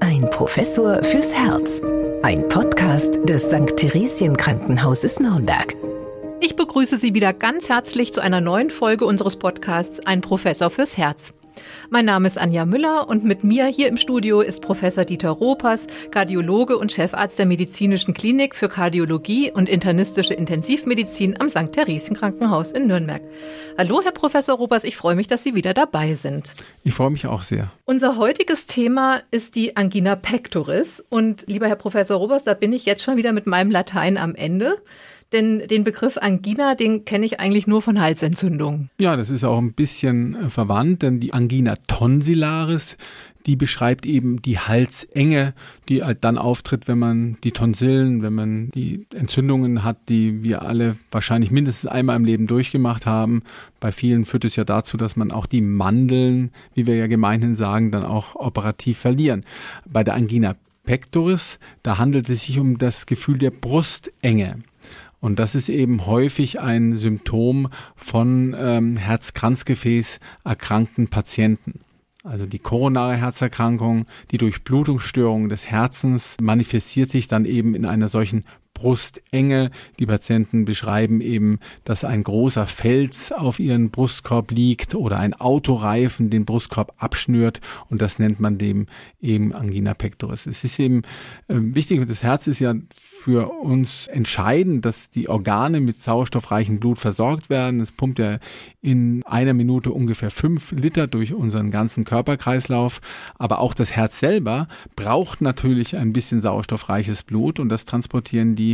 Ein Professor fürs Herz. Ein Podcast des St. Theresien Krankenhauses Nürnberg. Ich begrüße Sie wieder ganz herzlich zu einer neuen Folge unseres Podcasts Ein Professor fürs Herz. Mein Name ist Anja Müller und mit mir hier im Studio ist Professor Dieter Ropers, Kardiologe und Chefarzt der Medizinischen Klinik für Kardiologie und internistische Intensivmedizin am St. Theresien Krankenhaus in Nürnberg. Hallo, Herr Professor Ropers, ich freue mich, dass Sie wieder dabei sind. Ich freue mich auch sehr. Unser heutiges Thema ist die Angina pectoris und lieber Herr Professor Ropers, da bin ich jetzt schon wieder mit meinem Latein am Ende. Denn den Begriff Angina, den kenne ich eigentlich nur von Halsentzündungen. Ja, das ist auch ein bisschen äh, verwandt, denn die Angina tonsillaris, die beschreibt eben die Halsenge, die halt dann auftritt, wenn man die Tonsillen, wenn man die Entzündungen hat, die wir alle wahrscheinlich mindestens einmal im Leben durchgemacht haben. Bei vielen führt es ja dazu, dass man auch die Mandeln, wie wir ja gemeinhin sagen, dann auch operativ verlieren. Bei der Angina pectoris, da handelt es sich um das Gefühl der Brustenge. Und das ist eben häufig ein Symptom von ähm, Herz-Kranzgefäß erkrankten Patienten. Also die koronare Herzerkrankung, die Durchblutungsstörung des Herzens manifestiert sich dann eben in einer solchen Brustenge. Die Patienten beschreiben eben, dass ein großer Fels auf ihren Brustkorb liegt oder ein Autoreifen den Brustkorb abschnürt und das nennt man dem eben Angina pectoris. Es ist eben äh, wichtig, das Herz ist ja für uns entscheidend, dass die Organe mit sauerstoffreichem Blut versorgt werden. Es pumpt ja in einer Minute ungefähr fünf Liter durch unseren ganzen Körperkreislauf. Aber auch das Herz selber braucht natürlich ein bisschen sauerstoffreiches Blut und das transportieren die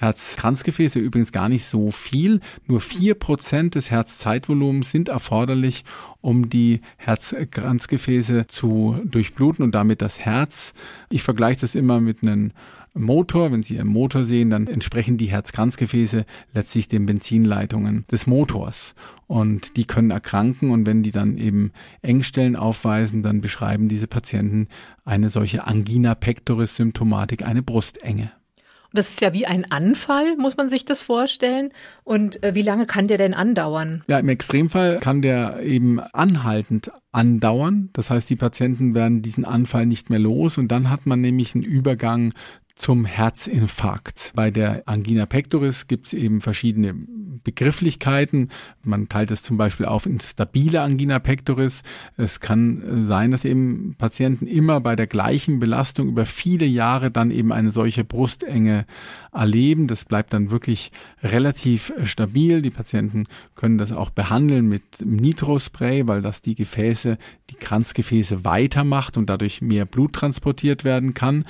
Herzkranzgefäße übrigens gar nicht so viel. Nur vier Prozent des Herzzeitvolumens sind erforderlich, um die Herzkranzgefäße zu durchbluten und damit das Herz. Ich vergleiche das immer mit einem Motor. Wenn Sie einen Motor sehen, dann entsprechen die Herzkranzgefäße letztlich den Benzinleitungen des Motors. Und die können erkranken und wenn die dann eben Engstellen aufweisen, dann beschreiben diese Patienten eine solche Angina pectoris Symptomatik, eine Brustenge. Das ist ja wie ein Anfall, muss man sich das vorstellen. Und äh, wie lange kann der denn andauern? Ja, im Extremfall kann der eben anhaltend andauern. Das heißt, die Patienten werden diesen Anfall nicht mehr los und dann hat man nämlich einen Übergang zum Herzinfarkt. Bei der Angina pectoris gibt es eben verschiedene Begrifflichkeiten. Man teilt es zum Beispiel auf in stabile Angina pectoris. Es kann sein, dass eben Patienten immer bei der gleichen Belastung über viele Jahre dann eben eine solche Brustenge erleben. Das bleibt dann wirklich relativ stabil. Die Patienten können das auch behandeln mit Nitrospray, weil das die Gefäße, die Kranzgefäße weitermacht und dadurch mehr Blut transportiert werden kann.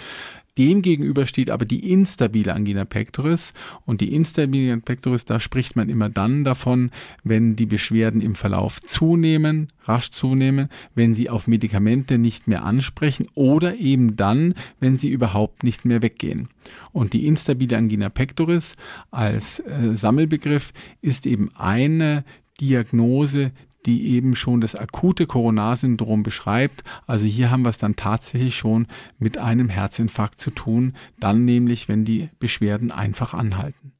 Demgegenüber steht aber die instabile Angina pectoris und die instabile Angina pectoris, da spricht man immer dann davon, wenn die Beschwerden im Verlauf zunehmen, rasch zunehmen, wenn sie auf Medikamente nicht mehr ansprechen oder eben dann, wenn sie überhaupt nicht mehr weggehen. Und die instabile Angina pectoris als äh, Sammelbegriff ist eben eine Diagnose, die eben schon das akute Coronarsyndrom beschreibt. Also hier haben wir es dann tatsächlich schon mit einem Herzinfarkt zu tun, dann nämlich, wenn die Beschwerden einfach anhalten.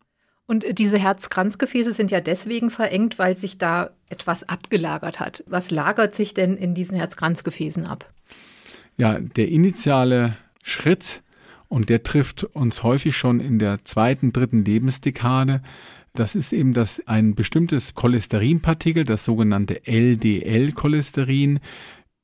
Und diese Herzkranzgefäße sind ja deswegen verengt, weil sich da etwas abgelagert hat. Was lagert sich denn in diesen Herzkranzgefäßen ab? Ja, der initiale Schritt, und der trifft uns häufig schon in der zweiten, dritten Lebensdekade, das ist eben das ein bestimmtes Cholesterinpartikel, das sogenannte LDL-Cholesterin,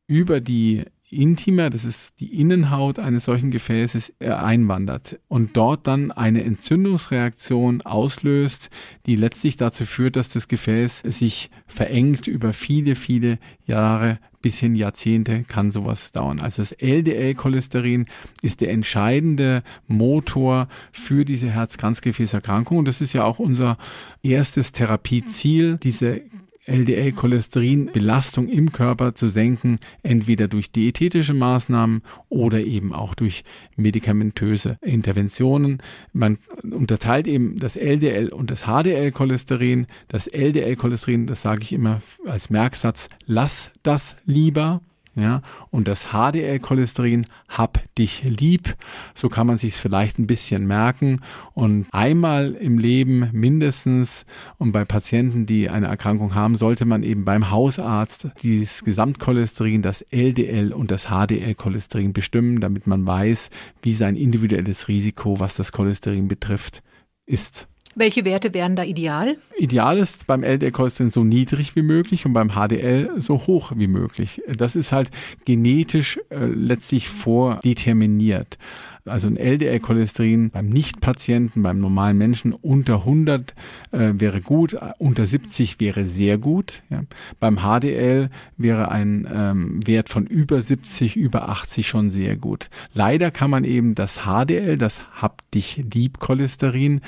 über die Intima, das ist die Innenhaut eines solchen Gefäßes, äh, einwandert und dort dann eine Entzündungsreaktion auslöst, die letztlich dazu führt, dass das Gefäß sich verengt über viele, viele Jahre bis hin Jahrzehnte kann sowas dauern. Also das LDL-Cholesterin ist der entscheidende Motor für diese Herz-Kranzgefäßerkrankung. Und das ist ja auch unser erstes Therapieziel, diese LDL-Cholesterin-Belastung im Körper zu senken, entweder durch diätetische Maßnahmen oder eben auch durch medikamentöse Interventionen. Man unterteilt eben das LDL und das HDL-Cholesterin. Das LDL-Cholesterin, das sage ich immer als Merksatz, lass das lieber. Ja, und das HDL-Cholesterin, hab dich lieb, so kann man sich vielleicht ein bisschen merken. Und einmal im Leben mindestens und bei Patienten, die eine Erkrankung haben, sollte man eben beim Hausarzt dieses Gesamtcholesterin, das LDL und das HDL-Cholesterin bestimmen, damit man weiß, wie sein individuelles Risiko, was das Cholesterin betrifft, ist. Welche Werte wären da ideal? Ideal ist beim LDL-Cholesterin so niedrig wie möglich und beim HDL so hoch wie möglich. Das ist halt genetisch äh, letztlich vordeterminiert. Also ein LDL-Cholesterin beim Nicht-Patienten, beim normalen Menschen unter 100 äh, wäre gut, unter 70 wäre sehr gut. Ja. Beim HDL wäre ein ähm, Wert von über 70, über 80 schon sehr gut. Leider kann man eben das HDL, das Hab dich lieb Cholesterin,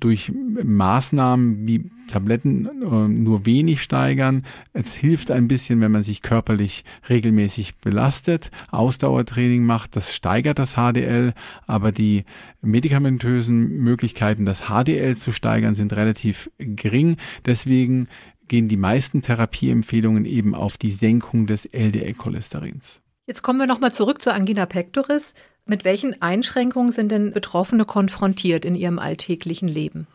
durch Maßnahmen wie Tabletten äh, nur wenig steigern. Es hilft ein bisschen, wenn man sich körperlich regelmäßig belastet, Ausdauertraining macht, das steigert das HDL, aber die medikamentösen Möglichkeiten, das HDL zu steigern, sind relativ gering. Deswegen gehen die meisten Therapieempfehlungen eben auf die Senkung des LDL-Cholesterins. Jetzt kommen wir nochmal zurück zur Angina pectoris. Mit welchen Einschränkungen sind denn Betroffene konfrontiert in ihrem alltäglichen Leben?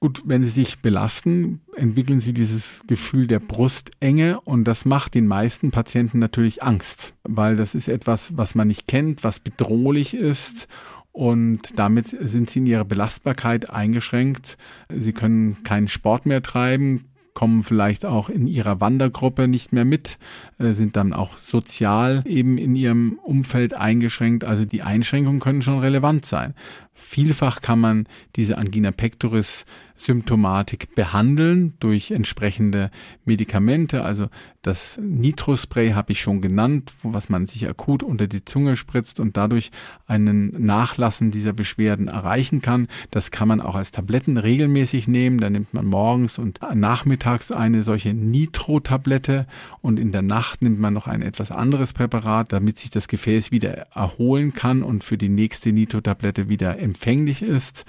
Gut, wenn sie sich belasten, entwickeln sie dieses Gefühl der Brustenge und das macht den meisten Patienten natürlich Angst, weil das ist etwas, was man nicht kennt, was bedrohlich ist und damit sind sie in ihrer Belastbarkeit eingeschränkt. Sie können keinen Sport mehr treiben, kommen vielleicht auch in ihrer Wandergruppe nicht mehr mit, äh, sind dann auch sozial eben in ihrem Umfeld eingeschränkt. Also die Einschränkungen können schon relevant sein. Vielfach kann man diese Angina pectoris Symptomatik behandeln durch entsprechende Medikamente. Also das Nitrospray habe ich schon genannt, was man sich akut unter die Zunge spritzt und dadurch einen Nachlassen dieser Beschwerden erreichen kann. Das kann man auch als Tabletten regelmäßig nehmen. Da nimmt man morgens und nachmittags eine solche Nitro-Tablette und in der Nacht nimmt man noch ein etwas anderes Präparat, damit sich das Gefäß wieder erholen kann und für die nächste Nitro-Tablette wieder empfänglich ist.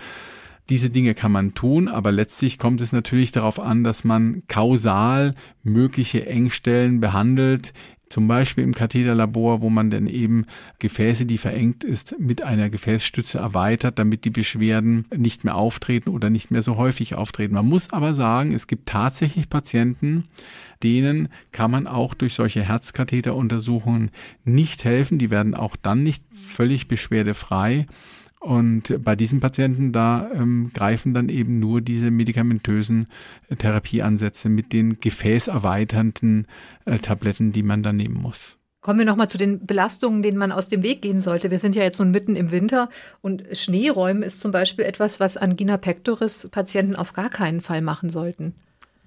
Diese Dinge kann man tun, aber letztlich kommt es natürlich darauf an, dass man kausal mögliche Engstellen behandelt, zum Beispiel im Katheterlabor, wo man dann eben Gefäße, die verengt ist, mit einer Gefäßstütze erweitert, damit die Beschwerden nicht mehr auftreten oder nicht mehr so häufig auftreten. Man muss aber sagen, es gibt tatsächlich Patienten, denen kann man auch durch solche Herzkatheteruntersuchungen nicht helfen. Die werden auch dann nicht völlig beschwerdefrei. Und bei diesen Patienten, da ähm, greifen dann eben nur diese medikamentösen äh, Therapieansätze mit den gefäßerweiternden äh, Tabletten, die man dann nehmen muss. Kommen wir nochmal zu den Belastungen, denen man aus dem Weg gehen sollte. Wir sind ja jetzt nun mitten im Winter und Schneeräumen ist zum Beispiel etwas, was Angina pectoris Patienten auf gar keinen Fall machen sollten.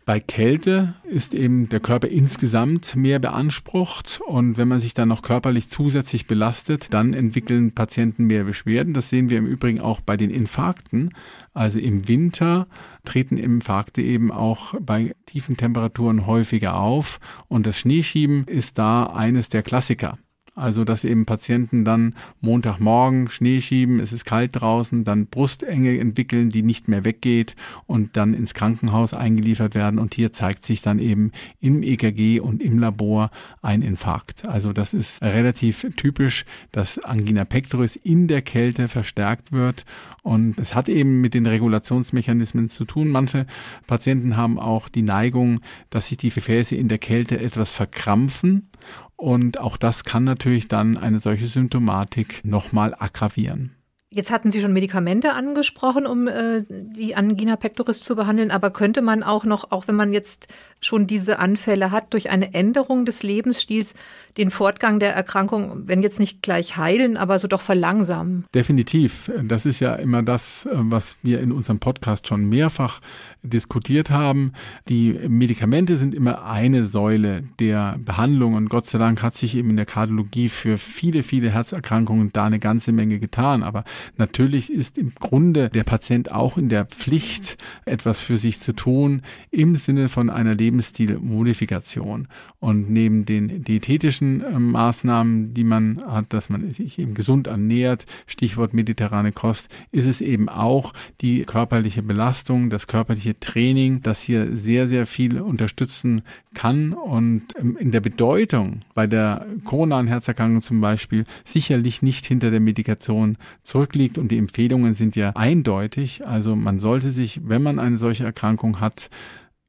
Bei Kälte ist eben der Körper insgesamt mehr beansprucht und wenn man sich dann noch körperlich zusätzlich belastet, dann entwickeln Patienten mehr Beschwerden. Das sehen wir im Übrigen auch bei den Infarkten. Also im Winter treten Infarkte eben auch bei tiefen Temperaturen häufiger auf und das Schneeschieben ist da eines der Klassiker. Also, dass eben Patienten dann Montagmorgen Schnee schieben, es ist kalt draußen, dann Brustenge entwickeln, die nicht mehr weggeht und dann ins Krankenhaus eingeliefert werden. Und hier zeigt sich dann eben im EKG und im Labor ein Infarkt. Also, das ist relativ typisch, dass Angina pectoris in der Kälte verstärkt wird. Und es hat eben mit den Regulationsmechanismen zu tun. Manche Patienten haben auch die Neigung, dass sich die Gefäße in der Kälte etwas verkrampfen und auch das kann natürlich dann eine solche Symptomatik nochmal aggravieren. Jetzt hatten Sie schon Medikamente angesprochen, um äh, die Angina pectoris zu behandeln, aber könnte man auch noch, auch wenn man jetzt schon diese Anfälle hat, durch eine Änderung des Lebensstils den Fortgang der Erkrankung, wenn jetzt nicht gleich heilen, aber so doch verlangsamen? Definitiv. Das ist ja immer das, äh, was wir in unserem Podcast schon mehrfach diskutiert haben. Die Medikamente sind immer eine Säule der Behandlung und Gott sei Dank hat sich eben in der Kardiologie für viele, viele Herzerkrankungen da eine ganze Menge getan. Aber natürlich ist im Grunde der Patient auch in der Pflicht, etwas für sich zu tun im Sinne von einer Lebensstilmodifikation. Und neben den diätetischen äh, Maßnahmen, die man hat, dass man sich eben gesund ernährt, Stichwort mediterrane Kost, ist es eben auch die körperliche Belastung, das körperliche Training, das hier sehr, sehr viel unterstützen kann und ähm, in der Bedeutung bei der koronaren Herzerkrankung zum Beispiel sicherlich nicht hinter der Medikation zurückliegt und die Empfehlungen sind ja eindeutig. Also man sollte sich, wenn man eine solche Erkrankung hat,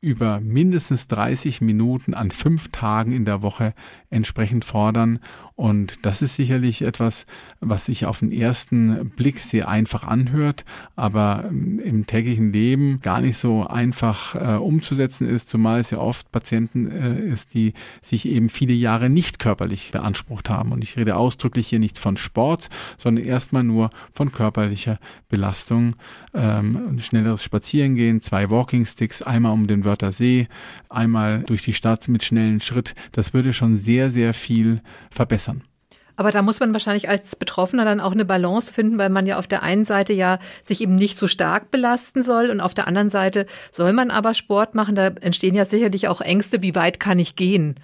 über mindestens 30 Minuten an fünf Tagen in der Woche entsprechend fordern. Und das ist sicherlich etwas, was sich auf den ersten Blick sehr einfach anhört, aber ähm, im täglichen Leben gar nicht so einfach äh, umzusetzen ist, zumal es ja oft Patienten äh, ist, die sich eben viele Jahre nicht körperlich beansprucht haben. Und ich rede ausdrücklich hier nicht von Sport, sondern erstmal nur von körperlicher Belastung. Ähm, schnelleres Spazierengehen, zwei Walking Sticks, einmal um den Wörther See, einmal durch die Stadt mit schnellen Schritt. Das würde schon sehr, sehr viel verbessern. Aber da muss man wahrscheinlich als Betroffener dann auch eine Balance finden, weil man ja auf der einen Seite ja sich eben nicht so stark belasten soll und auf der anderen Seite soll man aber Sport machen. Da entstehen ja sicherlich auch Ängste, wie weit kann ich gehen?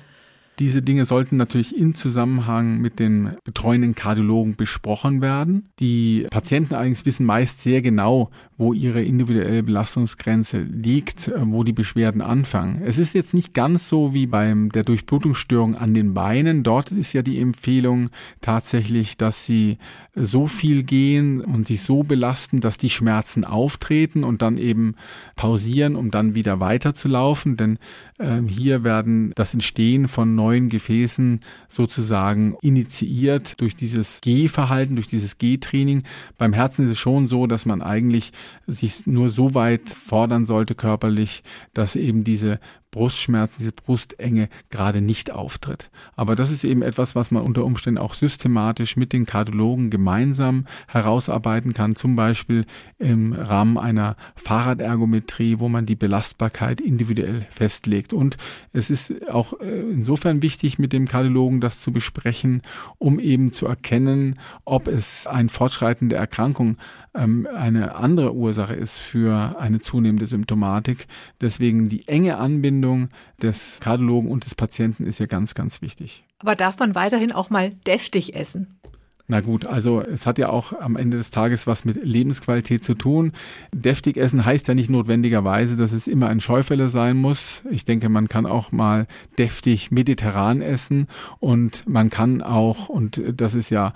Diese Dinge sollten natürlich im Zusammenhang mit den betreuenden Kardiologen besprochen werden. Die Patienten allerdings wissen meist sehr genau, wo ihre individuelle Belastungsgrenze liegt, äh, wo die Beschwerden anfangen. Es ist jetzt nicht ganz so wie beim der Durchblutungsstörung an den Beinen. Dort ist ja die Empfehlung tatsächlich, dass sie so viel gehen und sich so belasten, dass die Schmerzen auftreten und dann eben pausieren, um dann wieder weiterzulaufen. Denn äh, hier werden das Entstehen von neuen Gefäßen sozusagen initiiert durch dieses Gehverhalten, durch dieses Gehtraining. Beim Herzen ist es schon so, dass man eigentlich sich nur so weit fordern sollte körperlich, dass eben diese Brustschmerzen, diese Brustenge gerade nicht auftritt. Aber das ist eben etwas, was man unter Umständen auch systematisch mit den Kardiologen gemeinsam herausarbeiten kann, zum Beispiel im Rahmen einer Fahrradergometrie, wo man die Belastbarkeit individuell festlegt. Und es ist auch äh, insofern wichtig, mit dem Kardiologen das zu besprechen, um eben zu erkennen, ob es ein Fortschreiten der Erkrankung eine andere Ursache ist für eine zunehmende Symptomatik. Deswegen die enge Anbindung des Kardiologen und des Patienten ist ja ganz, ganz wichtig. Aber darf man weiterhin auch mal deftig essen? Na gut, also es hat ja auch am Ende des Tages was mit Lebensqualität zu tun. Deftig essen heißt ja nicht notwendigerweise, dass es immer ein Schäufele sein muss. Ich denke, man kann auch mal deftig mediterran essen und man kann auch, und das ist ja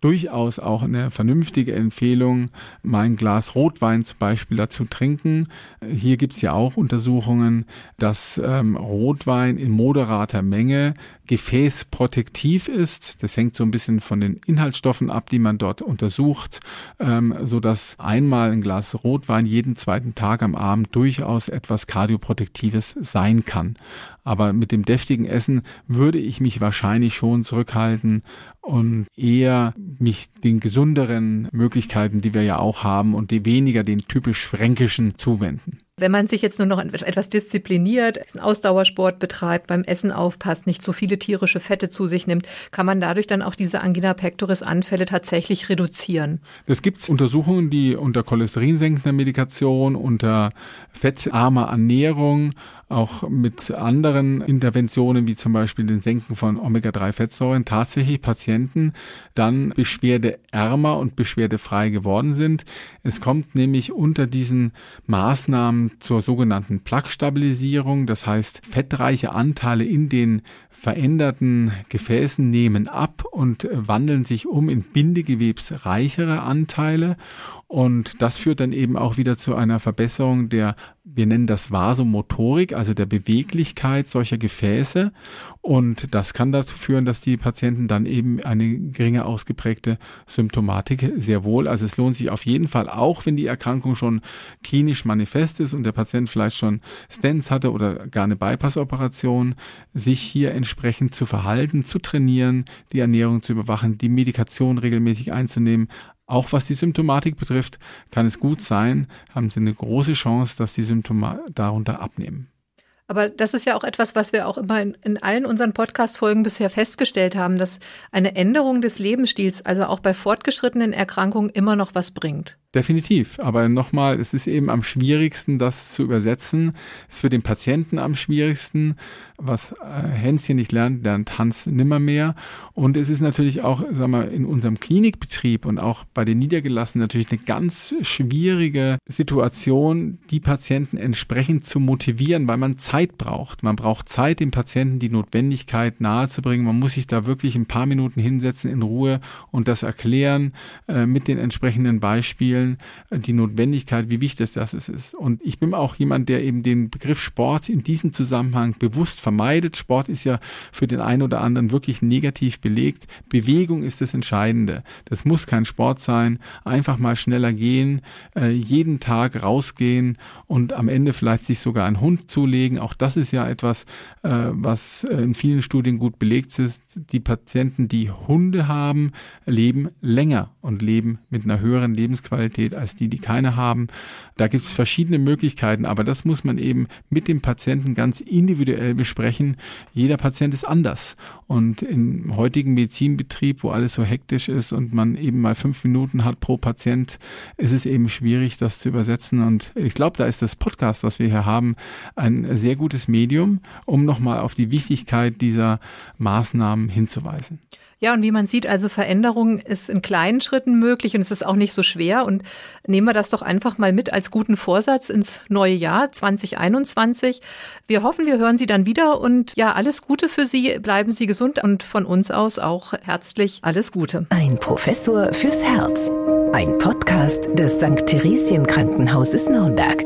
durchaus auch eine vernünftige Empfehlung, mal ein Glas Rotwein zum Beispiel dazu trinken. Hier gibt's ja auch Untersuchungen, dass ähm, Rotwein in moderater Menge gefäßprotektiv ist. Das hängt so ein bisschen von den Inhaltsstoffen ab, die man dort untersucht, ähm, so dass einmal ein Glas Rotwein jeden zweiten Tag am Abend durchaus etwas kardioprotektives sein kann. Aber mit dem deftigen Essen würde ich mich wahrscheinlich schon zurückhalten und eher mich den gesünderen Möglichkeiten, die wir ja auch haben und die weniger den typisch fränkischen zuwenden. Wenn man sich jetzt nur noch etwas diszipliniert, einen Ausdauersport betreibt, beim Essen aufpasst, nicht so viele tierische Fette zu sich nimmt, kann man dadurch dann auch diese Angina pectoris Anfälle tatsächlich reduzieren. Es gibt Untersuchungen, die unter cholesterinsenkender Medikation, unter fettarmer Ernährung auch mit anderen Interventionen, wie zum Beispiel den Senken von Omega-3-Fettsäuren, tatsächlich Patienten dann beschwerdeärmer und beschwerdefrei geworden sind. Es kommt nämlich unter diesen Maßnahmen zur sogenannten Plaque-Stabilisierung. Das heißt, fettreiche Anteile in den veränderten Gefäßen nehmen ab und wandeln sich um in bindegewebsreichere Anteile. Und das führt dann eben auch wieder zu einer Verbesserung der, wir nennen das Vasomotorik, also der Beweglichkeit solcher Gefäße. Und das kann dazu führen, dass die Patienten dann eben eine geringe ausgeprägte Symptomatik sehr wohl. Also es lohnt sich auf jeden Fall auch, wenn die Erkrankung schon klinisch manifest ist und der Patient vielleicht schon Stents hatte oder gar eine Bypassoperation, sich hier entsprechend zu verhalten, zu trainieren, die Ernährung zu überwachen, die Medikation regelmäßig einzunehmen, auch was die Symptomatik betrifft, kann es gut sein, haben Sie eine große Chance, dass die Symptome darunter abnehmen. Aber das ist ja auch etwas, was wir auch immer in, in allen unseren Podcast-Folgen bisher festgestellt haben, dass eine Änderung des Lebensstils, also auch bei fortgeschrittenen Erkrankungen, immer noch was bringt. Definitiv. Aber nochmal, es ist eben am schwierigsten, das zu übersetzen. Es ist für den Patienten am schwierigsten. Was äh, Hänschen nicht lernt, lernt Hans nimmermehr. Und es ist natürlich auch, sagen wir, in unserem Klinikbetrieb und auch bei den Niedergelassenen natürlich eine ganz schwierige Situation, die Patienten entsprechend zu motivieren, weil man Zeit braucht. Man braucht Zeit, dem Patienten die Notwendigkeit nahezubringen. Man muss sich da wirklich ein paar Minuten hinsetzen in Ruhe und das erklären äh, mit den entsprechenden Beispielen Spielen die Notwendigkeit, wie wichtig das ist. Und ich bin auch jemand, der eben den Begriff Sport in diesem Zusammenhang bewusst vermeidet. Sport ist ja für den einen oder anderen wirklich negativ belegt. Bewegung ist das Entscheidende. Das muss kein Sport sein. Einfach mal schneller gehen, äh, jeden Tag rausgehen und am Ende vielleicht sich sogar einen Hund zulegen. Auch das ist ja etwas, äh, was äh, in vielen Studien gut belegt ist. Die Patienten, die Hunde haben, leben länger und leben mit einer höheren Lebensqualität Lebensqualität als die, die keine haben. Da gibt es verschiedene Möglichkeiten, aber das muss man eben mit dem Patienten ganz individuell besprechen. Jeder Patient ist anders. Und im heutigen Medizinbetrieb, wo alles so hektisch ist und man eben mal fünf Minuten hat pro Patient, ist es eben schwierig, das zu übersetzen. Und ich glaube, da ist das Podcast, was wir hier haben, ein sehr gutes Medium, um nochmal auf die Wichtigkeit dieser Maßnahmen hinzuweisen. Ja, und wie man sieht, also Veränderung ist in kleinen Schritten möglich und es ist auch nicht so schwer. Und nehmen wir das doch einfach mal mit als guten Vorsatz ins neue Jahr 2021. Wir hoffen, wir hören Sie dann wieder und ja, alles Gute für Sie. Bleiben Sie gesund und von uns aus auch herzlich alles Gute. Ein Professor fürs Herz. Ein Podcast des St. Theresien Krankenhauses Nürnberg.